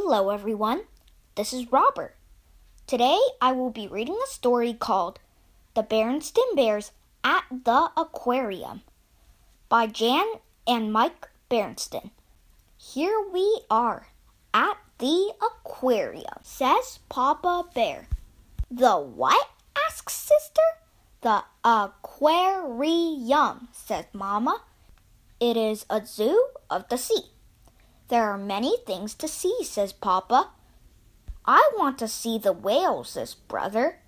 Hello, everyone. This is Robert. Today I will be reading a story called The Berenstain Bears at the Aquarium by Jan and Mike Berenstain. Here we are at the aquarium, says Papa Bear. The what? asks Sister. The aquarium, says Mama. It is a zoo of the sea. There are many things to see, says Papa. I want to see the whales, says Brother.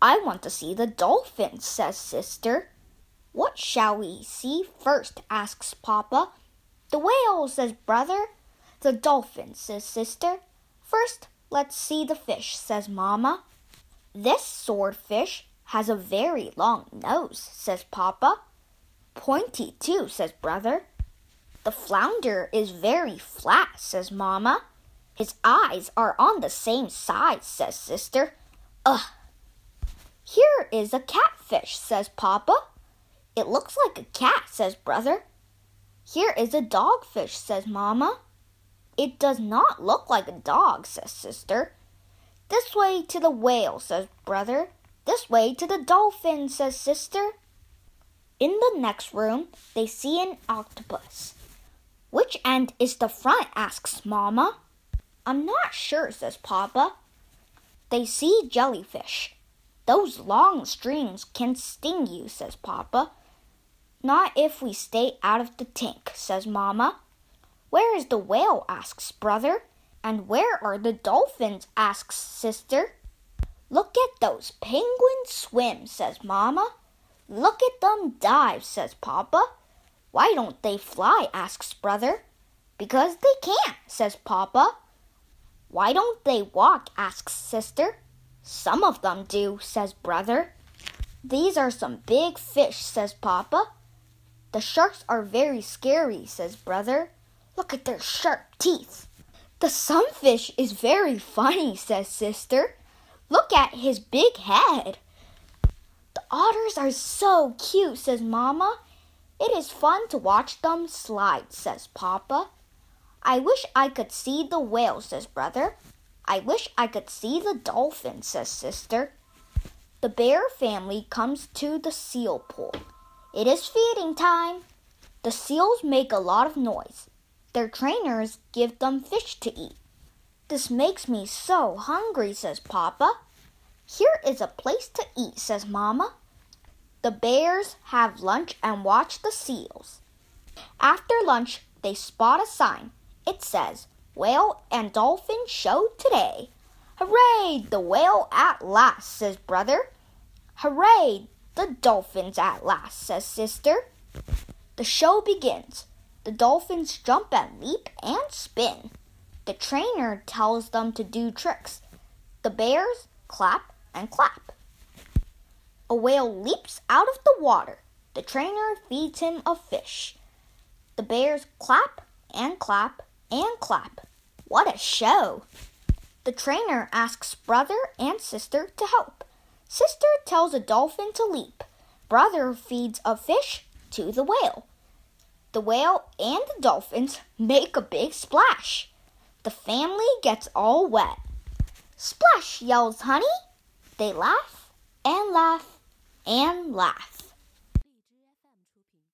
I want to see the dolphins, says Sister. What shall we see first? asks Papa. The whales, says Brother. The dolphins, says Sister. First, let's see the fish, says Mamma. This swordfish has a very long nose, says Papa. Pointy, too, says Brother. The flounder is very flat, says Mamma. His eyes are on the same side, says Sister. Ugh. Here is a catfish, says Papa. It looks like a cat, says Brother. Here is a dogfish, says Mamma. It does not look like a dog, says Sister. This way to the whale, says Brother. This way to the dolphin, says Sister. In the next room, they see an octopus. Which end is the front? asks Mamma. I'm not sure, says Papa. They see jellyfish. Those long strings can sting you, says Papa. Not if we stay out of the tank, says Mamma. Where is the whale? asks Brother. And where are the dolphins? asks Sister. Look at those penguins swim, says Mamma. Look at them dive, says Papa. Why don't they fly? asks Brother. Because they can't, says Papa. Why don't they walk? asks Sister. Some of them do, says Brother. These are some big fish, says Papa. The sharks are very scary, says Brother. Look at their sharp teeth. The sunfish is very funny, says Sister. Look at his big head. The otters are so cute, says Mama. It is fun to watch them slide, says Papa. I wish I could see the whale, says Brother. I wish I could see the dolphin, says Sister. The bear family comes to the seal pool. It is feeding time. The seals make a lot of noise. Their trainers give them fish to eat. This makes me so hungry, says Papa. Here is a place to eat, says Mama. The bears have lunch and watch the seals. After lunch, they spot a sign. It says, Whale and Dolphin Show today. Hooray, the whale at last, says Brother. Hooray, the dolphins at last, says Sister. The show begins. The dolphins jump and leap and spin. The trainer tells them to do tricks. The bears clap and clap. A whale leaps out of the water. The trainer feeds him a fish. The bears clap and clap and clap. What a show! The trainer asks brother and sister to help. Sister tells a dolphin to leap. Brother feeds a fish to the whale. The whale and the dolphins make a big splash. The family gets all wet. Splash, yells Honey. They laugh and laugh and laugh.